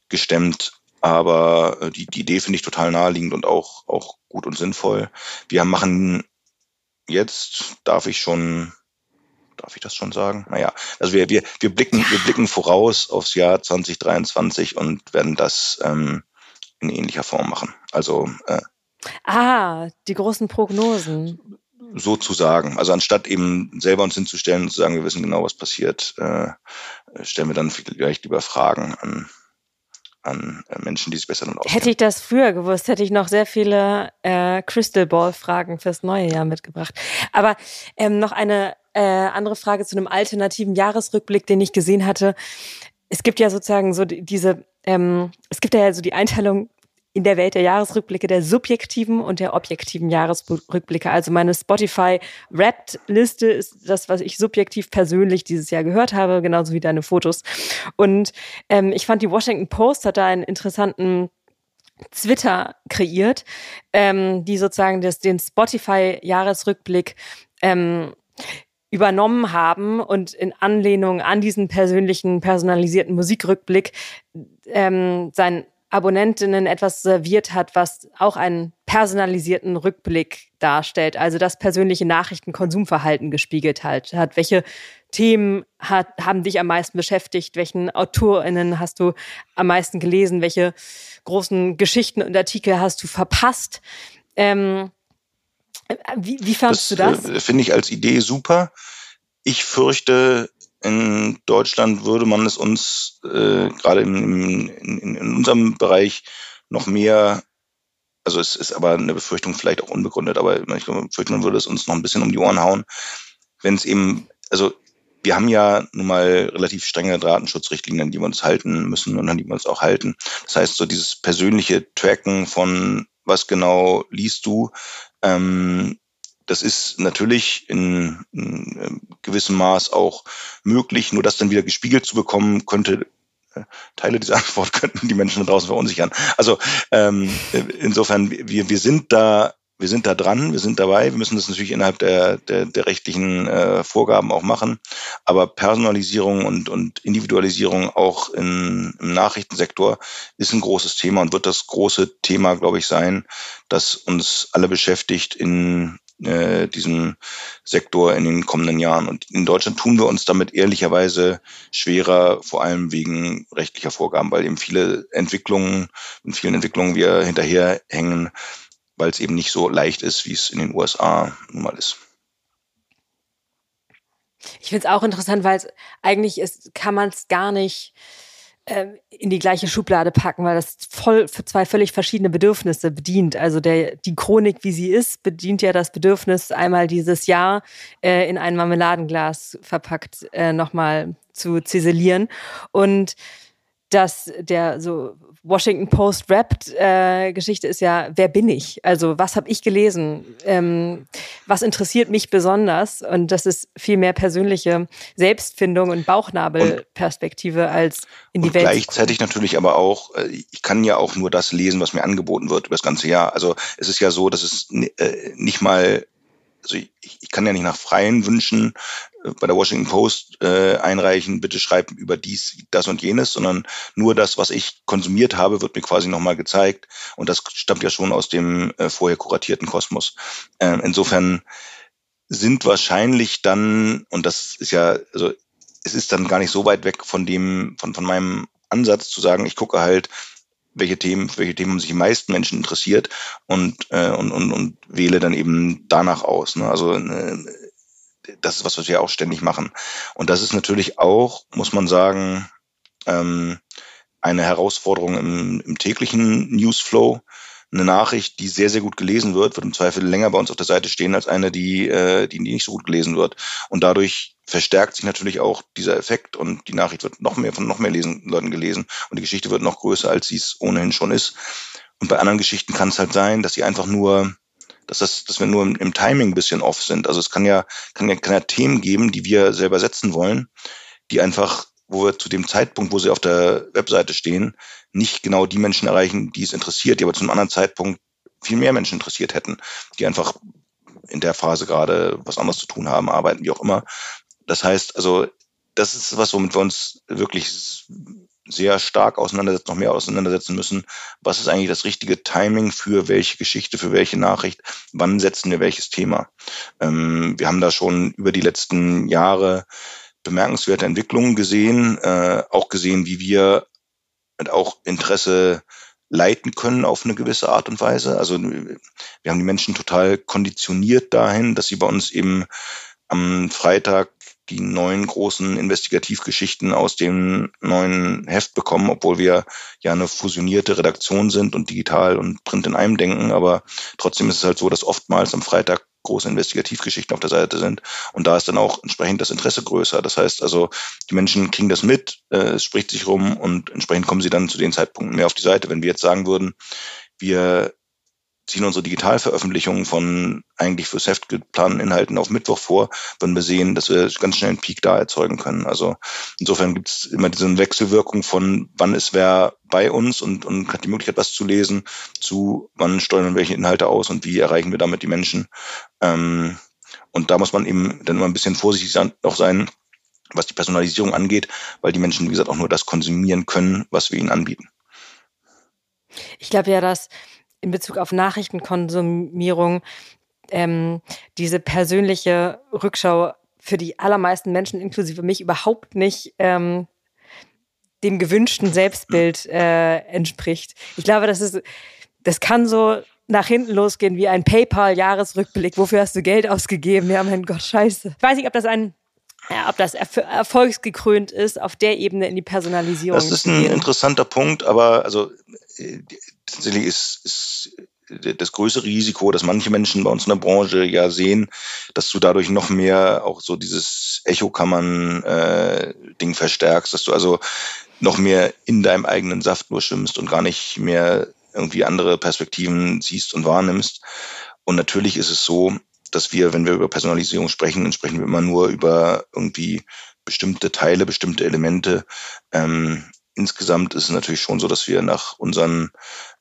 [SPEAKER 2] gestemmt. Aber äh, die, die Idee finde ich total naheliegend und auch, auch gut und sinnvoll. Wir machen jetzt, darf ich schon, darf ich das schon sagen? Naja, also wir, wir, wir, blicken, wir blicken voraus aufs Jahr 2023 und werden das ähm, in ähnlicher Form machen. Also äh,
[SPEAKER 3] Ah, die großen Prognosen.
[SPEAKER 2] Sozusagen. Also anstatt eben selber uns hinzustellen und zu sagen, wir wissen genau, was passiert, äh, stellen wir dann vielleicht lieber Fragen an, an äh, Menschen, die sich besser damit
[SPEAKER 3] auskennen. Hätte ich das früher gewusst, hätte ich noch sehr viele äh, Crystal Ball Fragen fürs neue Jahr mitgebracht. Aber ähm, noch eine äh, andere Frage zu einem alternativen Jahresrückblick, den ich gesehen hatte. Es gibt ja sozusagen so diese, ähm, es gibt ja so die Einteilung in der Welt der Jahresrückblicke der subjektiven und der objektiven Jahresrückblicke. Also meine Spotify Wrapped Liste ist das, was ich subjektiv persönlich dieses Jahr gehört habe, genauso wie deine Fotos. Und ähm, ich fand die Washington Post hat da einen interessanten Twitter kreiert, ähm, die sozusagen das, den Spotify-Jahresrückblick ähm, übernommen haben und in Anlehnung an diesen persönlichen, personalisierten Musikrückblick ähm, sein Abonnentinnen etwas serviert hat, was auch einen personalisierten Rückblick darstellt, also das persönliche Nachrichtenkonsumverhalten gespiegelt hat. hat welche Themen hat, haben dich am meisten beschäftigt? Welchen AutorInnen hast du am meisten gelesen? Welche großen Geschichten und Artikel hast du verpasst? Ähm, wie, wie fandest das, du das?
[SPEAKER 2] Äh, Finde ich als Idee super. Ich fürchte, in Deutschland würde man es uns äh, gerade in, in, in unserem Bereich noch mehr, also es ist aber eine Befürchtung vielleicht auch unbegründet, aber ich befürchte, man würde es uns noch ein bisschen um die Ohren hauen, wenn es eben, also wir haben ja nun mal relativ strenge Datenschutzrichtlinien, die wir uns halten müssen und an die wir uns auch halten. Das heißt, so dieses persönliche Tracken von was genau liest du, ähm, das ist natürlich in, in ähm, gewissem Maß auch möglich, nur das dann wieder gespiegelt zu bekommen, könnte äh, Teile dieser [LAUGHS] Antwort könnten die Menschen da draußen verunsichern. Also ähm, insofern, wir, wir sind da wir sind da dran, wir sind dabei, wir müssen das natürlich innerhalb der, der, der rechtlichen äh, Vorgaben auch machen. Aber Personalisierung und, und Individualisierung auch in, im Nachrichtensektor ist ein großes Thema und wird das große Thema, glaube ich, sein, das uns alle beschäftigt in, äh, diesem Sektor in den kommenden Jahren. Und in Deutschland tun wir uns damit ehrlicherweise schwerer, vor allem wegen rechtlicher Vorgaben, weil eben viele Entwicklungen, in vielen Entwicklungen wir hinterherhängen, weil es eben nicht so leicht ist, wie es in den USA nun mal ist.
[SPEAKER 3] Ich finde es auch interessant, weil eigentlich ist, kann man es gar nicht in die gleiche Schublade packen, weil das voll für zwei völlig verschiedene Bedürfnisse bedient. Also der, die Chronik, wie sie ist, bedient ja das Bedürfnis, einmal dieses Jahr äh, in ein Marmeladenglas verpackt äh, nochmal zu ziselieren. Und dass der so Washington Post Rapped äh, Geschichte ist ja, wer bin ich? Also was habe ich gelesen? Ähm, was interessiert mich besonders? Und das ist viel mehr persönliche Selbstfindung und Bauchnabelperspektive als in die
[SPEAKER 2] und
[SPEAKER 3] Welt.
[SPEAKER 2] Gleichzeitig natürlich aber auch, äh, ich kann ja auch nur das lesen, was mir angeboten wird über das ganze Jahr. Also es ist ja so, dass es äh, nicht mal also ich, ich kann ja nicht nach freien Wünschen äh, bei der Washington Post äh, einreichen, bitte schreib über dies, das und jenes, sondern nur das, was ich konsumiert habe, wird mir quasi nochmal gezeigt. Und das stammt ja schon aus dem äh, vorher kuratierten Kosmos. Äh, insofern sind wahrscheinlich dann, und das ist ja, also es ist dann gar nicht so weit weg von dem, von, von meinem Ansatz zu sagen, ich gucke halt, welche Themen, welche Themen haben sich die meisten Menschen interessiert und, äh, und, und, und wähle dann eben danach aus. Ne? Also äh, das ist was, was wir auch ständig machen. Und das ist natürlich auch, muss man sagen, ähm, eine Herausforderung im, im täglichen Newsflow. Eine Nachricht, die sehr, sehr gut gelesen wird, wird im Zweifel länger bei uns auf der Seite stehen als eine, die, äh, die, nicht so gut gelesen wird. Und dadurch verstärkt sich natürlich auch dieser Effekt und die Nachricht wird noch mehr von noch mehr lesen, Leuten gelesen und die Geschichte wird noch größer, als sie es ohnehin schon ist. Und bei anderen Geschichten kann es halt sein, dass sie einfach nur, dass das, dass wir nur im, im Timing ein bisschen off sind. Also es kann ja, kann ja, kann ja Themen geben, die wir selber setzen wollen, die einfach, wo wir zu dem Zeitpunkt, wo sie auf der Webseite stehen, nicht genau die Menschen erreichen, die es interessiert, die aber zu einem anderen Zeitpunkt viel mehr Menschen interessiert hätten, die einfach in der Phase gerade was anderes zu tun haben, arbeiten, wie auch immer. Das heißt, also das ist was, womit wir uns wirklich sehr stark auseinandersetzen, noch mehr auseinandersetzen müssen. Was ist eigentlich das richtige Timing für welche Geschichte, für welche Nachricht? Wann setzen wir welches Thema? Ähm, wir haben da schon über die letzten Jahre bemerkenswerte Entwicklungen gesehen, äh, auch gesehen, wie wir auch Interesse leiten können auf eine gewisse Art und Weise. Also wir haben die Menschen total konditioniert dahin, dass sie bei uns eben am Freitag die neuen großen Investigativgeschichten aus dem neuen Heft bekommen, obwohl wir ja eine fusionierte Redaktion sind und digital und Print in einem denken. Aber trotzdem ist es halt so, dass oftmals am Freitag große Investigativgeschichten auf der Seite sind. Und da ist dann auch entsprechend das Interesse größer. Das heißt also, die Menschen kriegen das mit, äh, es spricht sich rum und entsprechend kommen sie dann zu den Zeitpunkten mehr auf die Seite. Wenn wir jetzt sagen würden, wir ziehen unsere Digitalveröffentlichungen von eigentlich fürs Heft geplanten Inhalten auf Mittwoch vor, würden wir sehen, dass wir ganz schnell einen Peak da erzeugen können. Also insofern gibt es immer diese Wechselwirkung von wann ist wer bei uns und, und hat die Möglichkeit, was zu lesen, zu wann steuern wir welche Inhalte aus und wie erreichen wir damit die Menschen. Ähm, und da muss man eben dann immer ein bisschen vorsichtig auch sein, was die Personalisierung angeht, weil die Menschen, wie gesagt, auch nur das konsumieren können, was wir ihnen anbieten.
[SPEAKER 3] Ich glaube ja, dass in Bezug auf Nachrichtenkonsumierung ähm, diese persönliche Rückschau für die allermeisten Menschen, inklusive mich, überhaupt nicht ähm, dem gewünschten Selbstbild äh, entspricht. Ich glaube, das ist, das kann so nach hinten losgehen wie ein PayPal-Jahresrückblick. Wofür hast du Geld ausgegeben? Ja, mein Gott, scheiße. Ich weiß nicht, ob das ein ja, ob das erfolgsgekrönt ist, auf der Ebene in die Personalisierung.
[SPEAKER 2] Das ist ein interessanter Punkt, aber also äh, tatsächlich ist, ist das größere Risiko, dass manche Menschen bei uns in der Branche ja sehen, dass du dadurch noch mehr auch so dieses Echokammern-Ding äh, verstärkst, dass du also noch mehr in deinem eigenen Saft nur schwimmst und gar nicht mehr irgendwie andere Perspektiven siehst und wahrnimmst. Und natürlich ist es so, dass wir, wenn wir über Personalisierung sprechen, dann sprechen wir immer nur über irgendwie bestimmte Teile, bestimmte Elemente. Ähm, insgesamt ist es natürlich schon so, dass wir nach unseren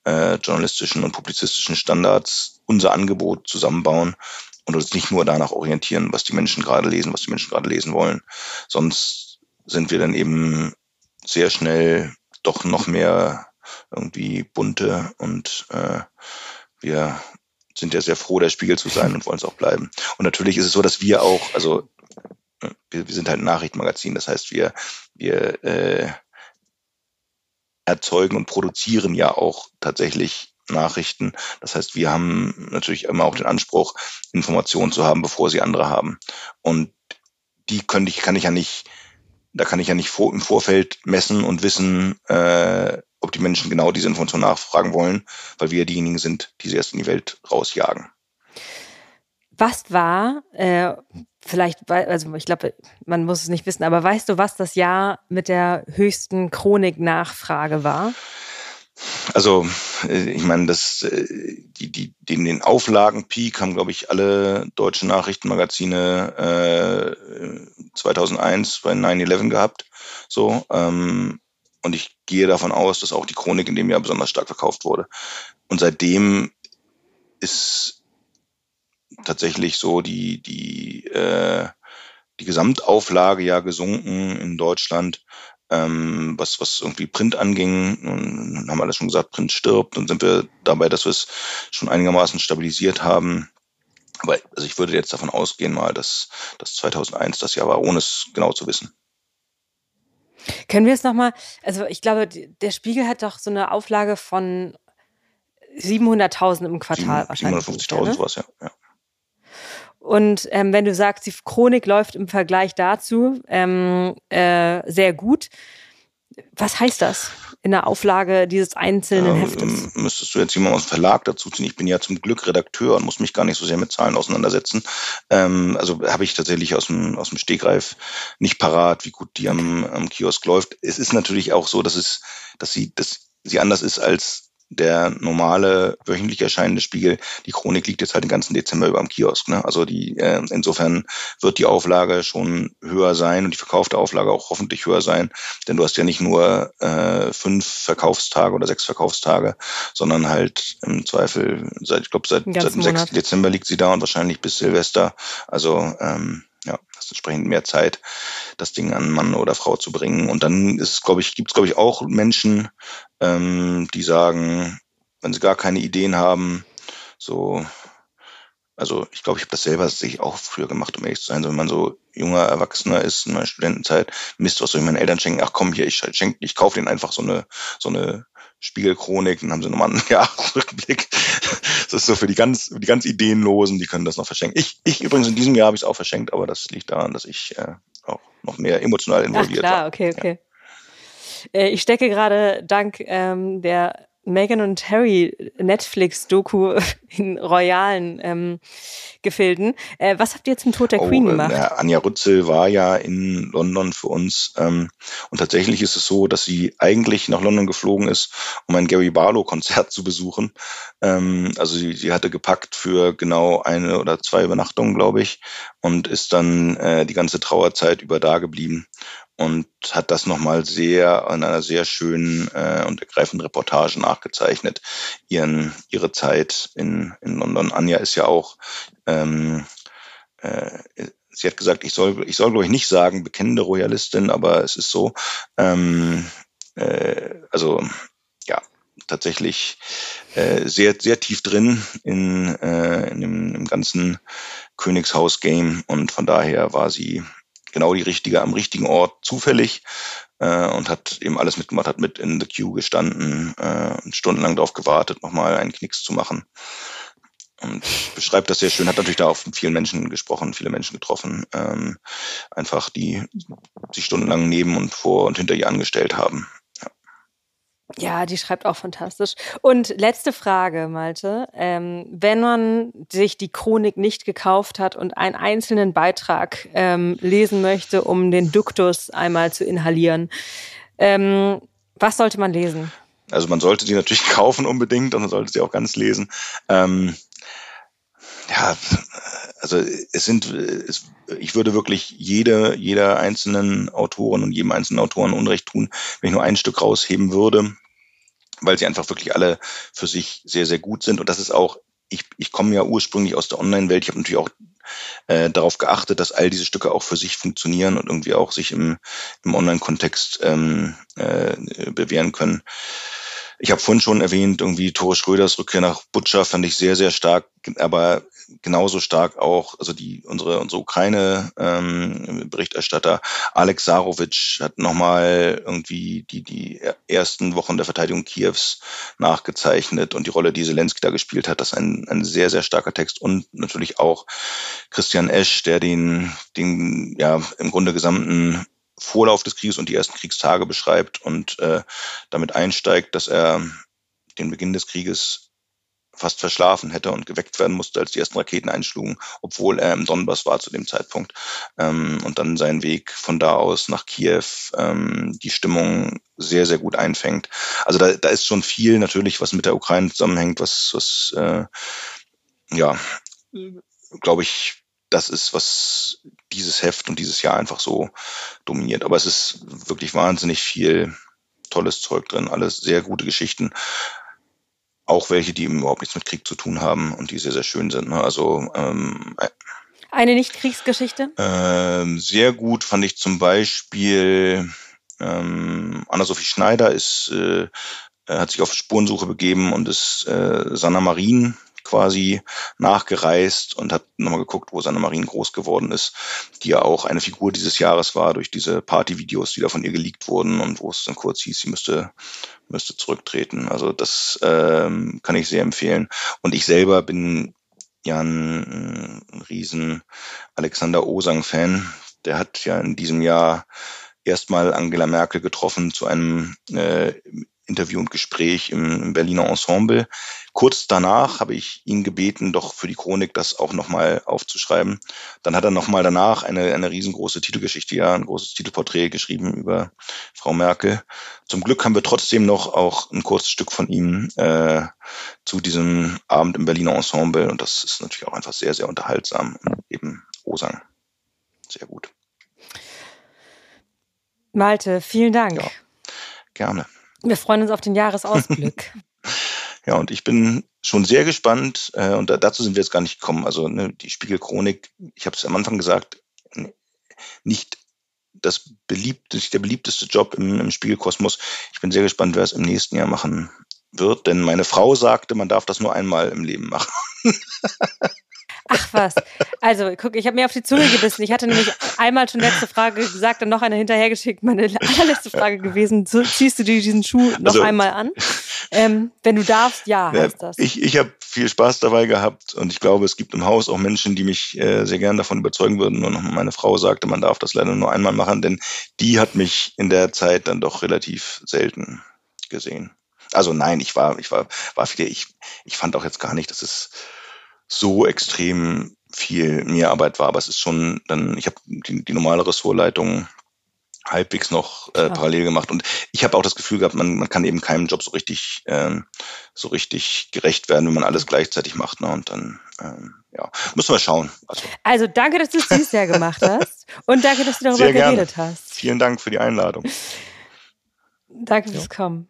[SPEAKER 2] äh, journalistischen und publizistischen Standards unser Angebot zusammenbauen und uns nicht nur danach orientieren, was die Menschen gerade lesen, was die Menschen gerade lesen wollen. Sonst sind wir dann eben sehr schnell doch noch mehr irgendwie bunte und äh, wir sind ja sehr froh, der Spiegel zu sein und wollen es auch bleiben. Und natürlich ist es so, dass wir auch, also wir, wir sind halt ein Nachrichtenmagazin, das heißt, wir, wir äh, erzeugen und produzieren ja auch tatsächlich Nachrichten. Das heißt, wir haben natürlich immer auch den Anspruch, Informationen zu haben, bevor sie andere haben. Und die könnte ich, kann ich ja nicht, da kann ich ja nicht vor, im Vorfeld messen und wissen, äh, ob die Menschen genau diese Information nachfragen wollen, weil wir diejenigen sind, die sie erst in die Welt rausjagen.
[SPEAKER 3] Was war, äh, vielleicht, also ich glaube, man muss es nicht wissen, aber weißt du, was das Jahr mit der höchsten Chronik-Nachfrage war?
[SPEAKER 2] Also, äh, ich meine, das, äh, die, die, den, den Auflagenpeak haben, glaube ich, alle deutschen Nachrichtenmagazine äh, 2001 bei 9-11 gehabt. So, ähm, und ich gehe davon aus, dass auch die Chronik in dem Jahr besonders stark verkauft wurde. Und seitdem ist tatsächlich so die, die, äh, die Gesamtauflage ja gesunken in Deutschland. Ähm, was, was irgendwie Print anging, nun haben das schon gesagt, Print stirbt, dann sind wir dabei, dass wir es schon einigermaßen stabilisiert haben. Aber also ich würde jetzt davon ausgehen mal, dass, dass 2001 das Jahr war, ohne es genau zu wissen.
[SPEAKER 3] Können wir es nochmal, also ich glaube, der Spiegel hat doch so eine Auflage von 700.000 im Quartal 7, wahrscheinlich. 750.000
[SPEAKER 2] ne? sowas, ja. ja.
[SPEAKER 3] Und ähm, wenn du sagst, die Chronik läuft im Vergleich dazu ähm, äh, sehr gut, was heißt das in der Auflage dieses einzelnen ähm, Heftes?
[SPEAKER 2] Müsstest du jetzt jemanden aus dem Verlag dazu ziehen? Ich bin ja zum Glück Redakteur und muss mich gar nicht so sehr mit Zahlen auseinandersetzen. Ähm, also habe ich tatsächlich aus dem, aus dem Stegreif nicht parat, wie gut die am, am Kiosk läuft. Es ist natürlich auch so, dass es, dass sie, dass sie anders ist als der normale wöchentlich erscheinende Spiegel, die Chronik liegt jetzt halt den ganzen Dezember über am Kiosk. Ne? Also die äh, insofern wird die Auflage schon höher sein und die verkaufte Auflage auch hoffentlich höher sein, denn du hast ja nicht nur äh, fünf Verkaufstage oder sechs Verkaufstage, sondern halt im Zweifel seit ich glaube seit, seit dem 6. Dezember liegt sie da und wahrscheinlich bis Silvester. Also ähm, ja, hast entsprechend mehr Zeit, das Ding an Mann oder Frau zu bringen. Und dann ist es, glaube ich, gibt es, glaube ich, auch Menschen, ähm, die sagen, wenn sie gar keine Ideen haben, so, also ich glaube, ich habe das selber sich auch früher gemacht, um ehrlich zu sein. So, wenn man so junger Erwachsener ist in meiner Studentenzeit, Mist, was soll ich meinen Eltern schenken? Ach komm, hier, ich schenke, ich kaufe denen einfach so eine, so eine Spiegelchronik, dann haben sie nochmal einen [LAUGHS] Jahresrückblick. Das ist so für die ganz, die ganz Ideenlosen, die können das noch verschenken. Ich, ich übrigens in diesem Jahr habe ich es auch verschenkt, aber das liegt daran, dass ich äh, auch noch mehr emotional involviert
[SPEAKER 3] Ach, klar, war. okay, okay. Ja. Äh, ich stecke gerade dank ähm, der Meghan und Harry Netflix-Doku [LAUGHS] in royalen ähm, Gefilden. Äh, was habt ihr zum Tod der oh, Queen gemacht?
[SPEAKER 2] Äh, Anja Rützel war ja in London für uns ähm, und tatsächlich ist es so, dass sie eigentlich nach London geflogen ist, um ein Gary Barlow-Konzert [LAUGHS] zu besuchen. Ähm, also sie, sie hatte gepackt für genau eine oder zwei Übernachtungen, glaube ich, und ist dann äh, die ganze Trauerzeit über da geblieben und hat das nochmal sehr in einer sehr schönen äh, und ergreifenden Reportage nachgezeichnet, ihren, ihre Zeit in, in London. Anja ist ja auch, ähm, äh, sie hat gesagt, ich soll, ich soll glaube ich nicht sagen bekennende Royalistin, aber es ist so, ähm, äh, also ja, tatsächlich äh, sehr, sehr tief drin in, äh, in dem, im ganzen Königshaus-Game und von daher war sie genau die richtige am richtigen Ort zufällig äh, und hat eben alles mitgemacht, hat mit in the queue gestanden äh, und stundenlang darauf gewartet, nochmal einen Knicks zu machen. Und beschreibt das sehr schön, hat natürlich da auch mit vielen Menschen gesprochen, viele Menschen getroffen, ähm, einfach die sich stundenlang neben und vor und hinter ihr angestellt haben.
[SPEAKER 3] Ja, die schreibt auch fantastisch. Und letzte Frage, Malte. Ähm, wenn man sich die Chronik nicht gekauft hat und einen einzelnen Beitrag ähm, lesen möchte, um den Duktus einmal zu inhalieren, ähm, was sollte man lesen?
[SPEAKER 2] Also man sollte die natürlich [LAUGHS] kaufen unbedingt und man sollte sie auch ganz lesen. Ähm, ja, also es sind, es, ich würde wirklich jede, jeder einzelnen Autorin und jedem einzelnen Autoren Unrecht tun, wenn ich nur ein Stück rausheben würde, weil sie einfach wirklich alle für sich sehr, sehr gut sind. Und das ist auch, ich, ich komme ja ursprünglich aus der Online-Welt. Ich habe natürlich auch äh, darauf geachtet, dass all diese Stücke auch für sich funktionieren und irgendwie auch sich im, im Online-Kontext ähm, äh, bewähren können. Ich habe vorhin schon erwähnt, irgendwie Tore Schröders Rückkehr nach Butcher fand ich sehr, sehr stark, aber genauso stark auch, also die unsere unsere Ukraine ähm, Berichterstatter Alex Sarovic hat nochmal irgendwie die die ersten Wochen der Verteidigung Kiews nachgezeichnet und die Rolle, die Zelensky da gespielt hat, das ist ein, ein sehr sehr starker Text und natürlich auch Christian Esch, der den den ja im Grunde gesamten Vorlauf des Krieges und die ersten Kriegstage beschreibt und äh, damit einsteigt, dass er den Beginn des Krieges fast verschlafen hätte und geweckt werden musste, als die ersten Raketen einschlugen, obwohl er im Donbass war zu dem Zeitpunkt. Ähm, und dann seinen Weg von da aus nach Kiew, ähm, die Stimmung sehr, sehr gut einfängt. Also da, da ist schon viel natürlich, was mit der Ukraine zusammenhängt, was, was äh, ja, glaube ich, das ist, was dieses Heft und dieses Jahr einfach so dominiert. Aber es ist wirklich wahnsinnig viel tolles Zeug drin, alles sehr gute Geschichten. Auch welche, die überhaupt nichts mit Krieg zu tun haben und die sehr, sehr schön sind. Ne? Also ähm,
[SPEAKER 3] äh, eine Nicht-Kriegsgeschichte?
[SPEAKER 2] Ähm, sehr gut fand ich zum Beispiel ähm, Anna-Sophie Schneider ist, äh, hat sich auf Spurensuche begeben und ist äh, Sanna Marin quasi nachgereist und hat nochmal geguckt, wo Sanna Marin groß geworden ist, die ja auch eine Figur dieses Jahres war durch diese Partyvideos, die da von ihr geleakt wurden und wo es dann kurz hieß, sie müsste, müsste zurücktreten. Also das ähm, kann ich sehr empfehlen. Und ich selber bin ja ein, ein riesen Alexander Osang-Fan. Der hat ja in diesem Jahr erstmal Angela Merkel getroffen zu einem äh, Interview und Gespräch im, Berliner Ensemble. Kurz danach habe ich ihn gebeten, doch für die Chronik das auch nochmal aufzuschreiben. Dann hat er nochmal danach eine, eine riesengroße Titelgeschichte, ja, ein großes Titelporträt geschrieben über Frau Merkel. Zum Glück haben wir trotzdem noch auch ein kurzes Stück von ihm äh, zu diesem Abend im Berliner Ensemble und das ist natürlich auch einfach sehr, sehr unterhaltsam und eben Osang. Sehr gut.
[SPEAKER 3] Malte, vielen Dank. Ja,
[SPEAKER 2] gerne.
[SPEAKER 3] Wir freuen uns auf den Jahresausblick. [LAUGHS]
[SPEAKER 2] ja, und ich bin schon sehr gespannt, äh, und da, dazu sind wir jetzt gar nicht gekommen. Also ne, die Spiegelchronik, ich habe es am Anfang gesagt, nicht das beliebte, nicht der beliebteste Job im, im Spiegelkosmos. Ich bin sehr gespannt, wer es im nächsten Jahr machen wird, denn meine Frau sagte, man darf das nur einmal im Leben machen. [LAUGHS]
[SPEAKER 3] Ach was. Also, guck, ich habe mir auf die Zunge gebissen. Ich hatte nämlich einmal schon letzte Frage gesagt und noch eine hinterhergeschickt. Meine [LAUGHS] allerletzte Frage gewesen, so, ziehst du dir diesen Schuh noch also, einmal an? Ähm, wenn du darfst, ja, heißt das.
[SPEAKER 2] Ich, ich habe viel Spaß dabei gehabt und ich glaube, es gibt im Haus auch Menschen, die mich äh, sehr gern davon überzeugen würden. Nur noch meine Frau sagte, man darf das leider nur einmal machen, denn die hat mich in der Zeit dann doch relativ selten gesehen. Also nein, ich war, ich war, war viel, ich, ich fand auch jetzt gar nicht, dass es so extrem viel Mehrarbeit war, aber es ist schon dann, ich habe die, die normale Ressortleitung halbwegs noch äh, parallel gemacht. Und ich habe auch das Gefühl gehabt, man, man kann eben keinem Job so richtig, ähm, so richtig gerecht werden, wenn man alles gleichzeitig macht. Ne? Und dann, ähm, ja, müssen wir schauen.
[SPEAKER 4] Also, also danke, dass du es dieses Jahr gemacht [LAUGHS] hast. Und danke, dass du darüber geredet hast.
[SPEAKER 2] Vielen Dank für die Einladung.
[SPEAKER 4] Danke fürs Kommen.